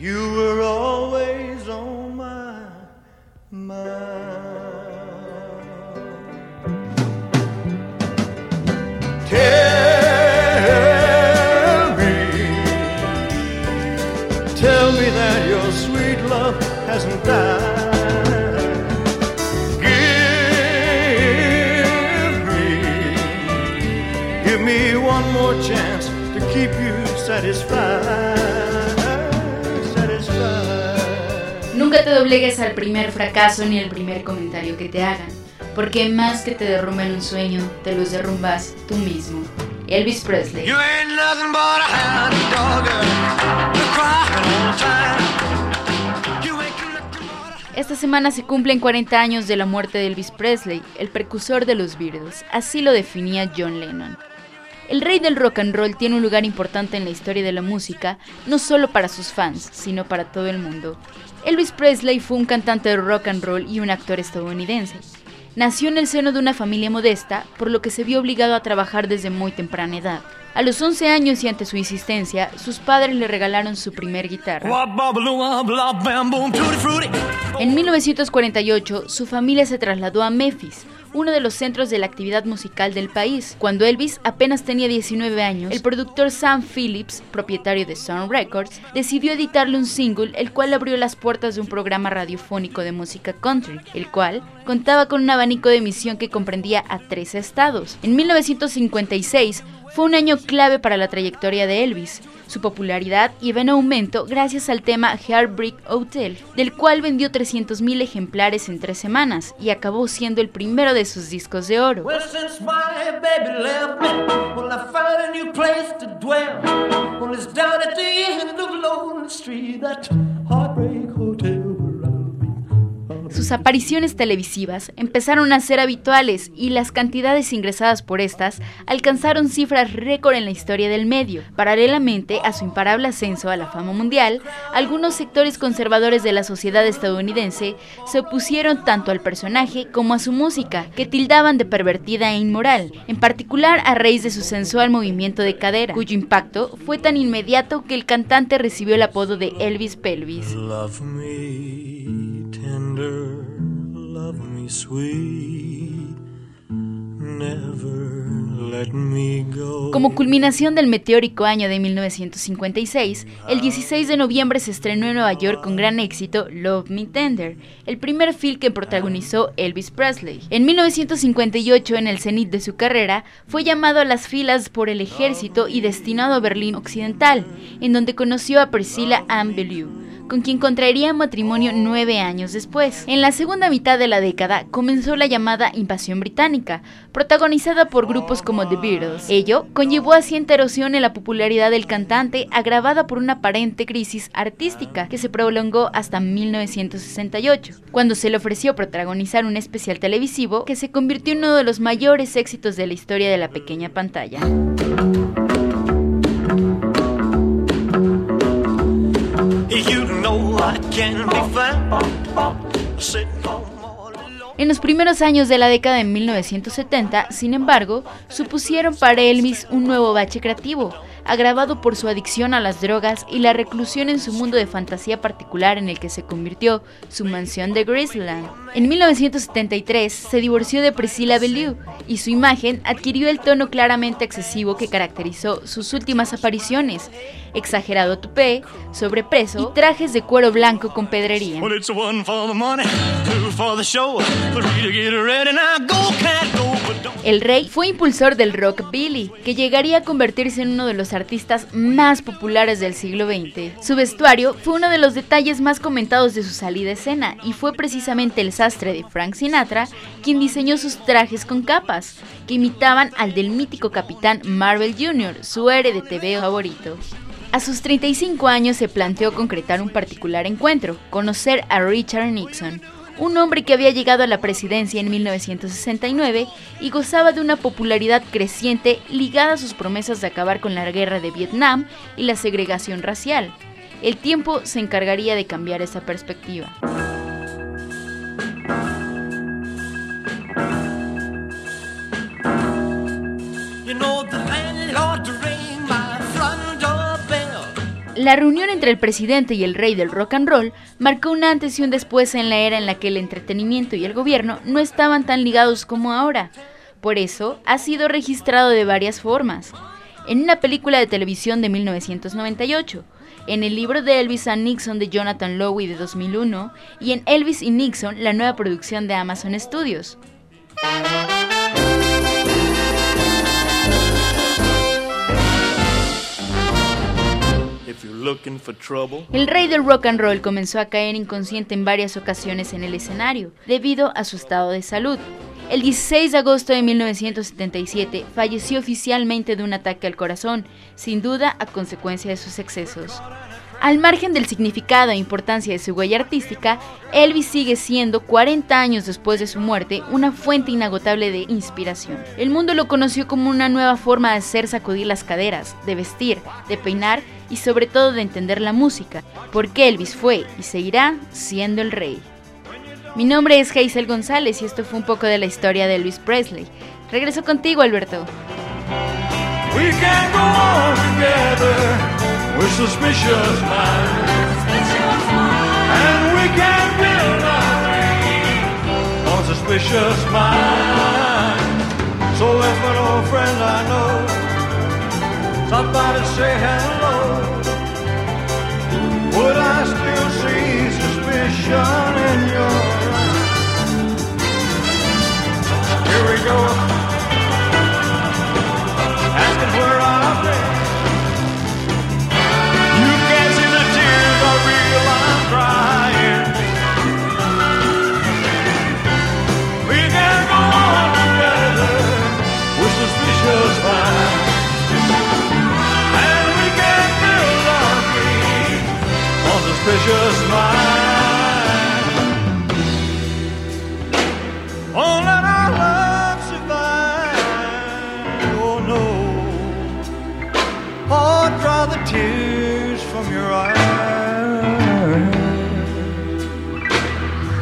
You were always on my mind. Tell me, tell me that your sweet love hasn't died. Give me, give me one more chance to keep you satisfied. Nunca te doblegues al primer fracaso ni al primer comentario que te hagan, porque más que te derrumben un sueño, te los derrumbas tú mismo. Elvis Presley. Esta semana se cumplen 40 años de la muerte de Elvis Presley, el precursor de los Beatles, así lo definía John Lennon. El rey del rock and roll tiene un lugar importante en la historia de la música, no solo para sus fans, sino para todo el mundo. Elvis Presley fue un cantante de rock and roll y un actor estadounidense. Nació en el seno de una familia modesta, por lo que se vio obligado a trabajar desde muy temprana edad. A los 11 años y ante su insistencia, sus padres le regalaron su primer guitarra. En 1948, su familia se trasladó a Memphis, uno de los centros de la actividad musical del país. Cuando Elvis apenas tenía 19 años, el productor Sam Phillips, propietario de Sun Records, decidió editarle un single, el cual abrió las puertas de un programa radiofónico de música country, el cual contaba con un abanico de emisión que comprendía a tres estados. En 1956, fue un año clave para la trayectoria de Elvis. Su popularidad iba en aumento gracias al tema Heartbreak Hotel, del cual vendió 300.000 ejemplares en tres semanas y acabó siendo el primero de sus discos de oro. Sus apariciones televisivas empezaron a ser habituales y las cantidades ingresadas por estas alcanzaron cifras récord en la historia del medio. Paralelamente a su imparable ascenso a la fama mundial, algunos sectores conservadores de la sociedad estadounidense se opusieron tanto al personaje como a su música, que tildaban de pervertida e inmoral, en particular a raíz de su sensual movimiento de cadera, cuyo impacto fue tan inmediato que el cantante recibió el apodo de Elvis Pelvis. Tender, love me sweet, never let me go. Como culminación del meteórico año de 1956, el 16 de noviembre se estrenó en Nueva York con gran éxito Love Me Tender, el primer film que protagonizó Elvis Presley. En 1958, en el cenit de su carrera, fue llamado a las filas por el ejército y destinado a Berlín Occidental, en donde conoció a Priscilla Ann Beaulieu con quien contraería matrimonio nueve años después. En la segunda mitad de la década comenzó la llamada invasión británica, protagonizada por grupos como The Beatles. Ello conllevó a cierta erosión en la popularidad del cantante, agravada por una aparente crisis artística que se prolongó hasta 1968, cuando se le ofreció protagonizar un especial televisivo que se convirtió en uno de los mayores éxitos de la historia de la pequeña pantalla. En los primeros años de la década de 1970, sin embargo, supusieron para Elvis un nuevo bache creativo, agravado por su adicción a las drogas y la reclusión en su mundo de fantasía particular en el que se convirtió su mansión de Graceland. En 1973 se divorció de Priscilla Beaulieu y su imagen adquirió el tono claramente excesivo que caracterizó sus últimas apariciones, exagerado tupé, sobrepeso y trajes de cuero blanco con pedrería. El rey fue impulsor del rockabilly, que llegaría a convertirse en uno de los artistas más populares del siglo XX. Su vestuario fue uno de los detalles más comentados de su salida a escena y fue precisamente el sastre de Frank Sinatra quien diseñó sus trajes con capas, que imitaban al del mítico capitán Marvel Jr., su héroe de TV favorito. A sus 35 años se planteó concretar un particular encuentro, conocer a Richard Nixon, un hombre que había llegado a la presidencia en 1969 y gozaba de una popularidad creciente ligada a sus promesas de acabar con la guerra de Vietnam y la segregación racial. El tiempo se encargaría de cambiar esa perspectiva. La reunión entre el presidente y el rey del rock and roll marcó un antes y un después en la era en la que el entretenimiento y el gobierno no estaban tan ligados como ahora. Por eso, ha sido registrado de varias formas. En una película de televisión de 1998, en el libro de Elvis and Nixon de Jonathan Lowy de 2001 y en Elvis y Nixon, la nueva producción de Amazon Studios. El rey del rock and roll comenzó a caer inconsciente en varias ocasiones en el escenario, debido a su estado de salud. El 16 de agosto de 1977 falleció oficialmente de un ataque al corazón, sin duda a consecuencia de sus excesos. Al margen del significado e importancia de su huella artística, Elvis sigue siendo, 40 años después de su muerte, una fuente inagotable de inspiración. El mundo lo conoció como una nueva forma de hacer sacudir las caderas, de vestir, de peinar y sobre todo de entender la música, porque Elvis fue y seguirá siendo el rey. Mi nombre es Hazel González y esto fue un poco de la historia de Elvis Presley. Regreso contigo, Alberto. with suspicious minds. And we can build our reign on suspicious minds. So if an old friend I know to say hello, would I still see suspicion in your eyes? Here we go.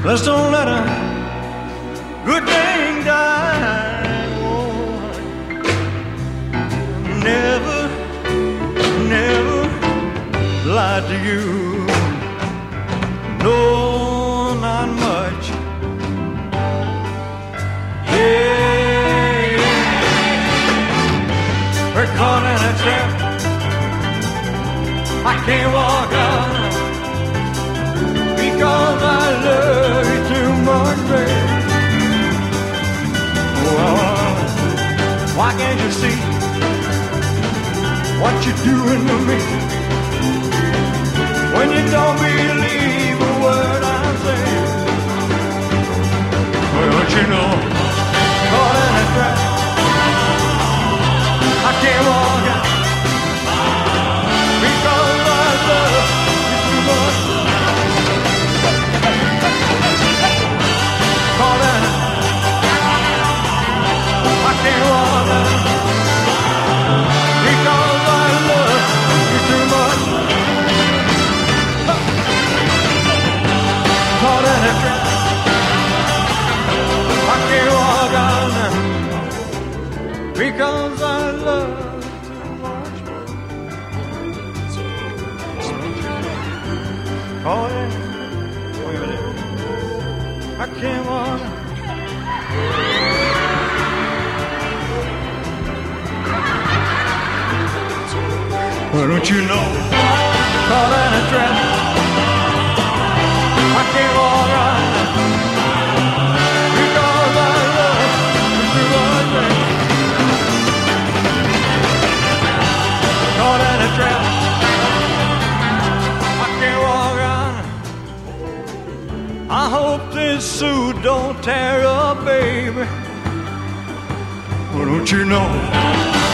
Let's don't let a good thing die. Oh, never, never lie to you. Why can't you see what you're doing to me when you don't believe? A word I'm don't you know, caught in a trap. Pokemon. Why don't you know? Don't tear up, baby. Well, don't you know?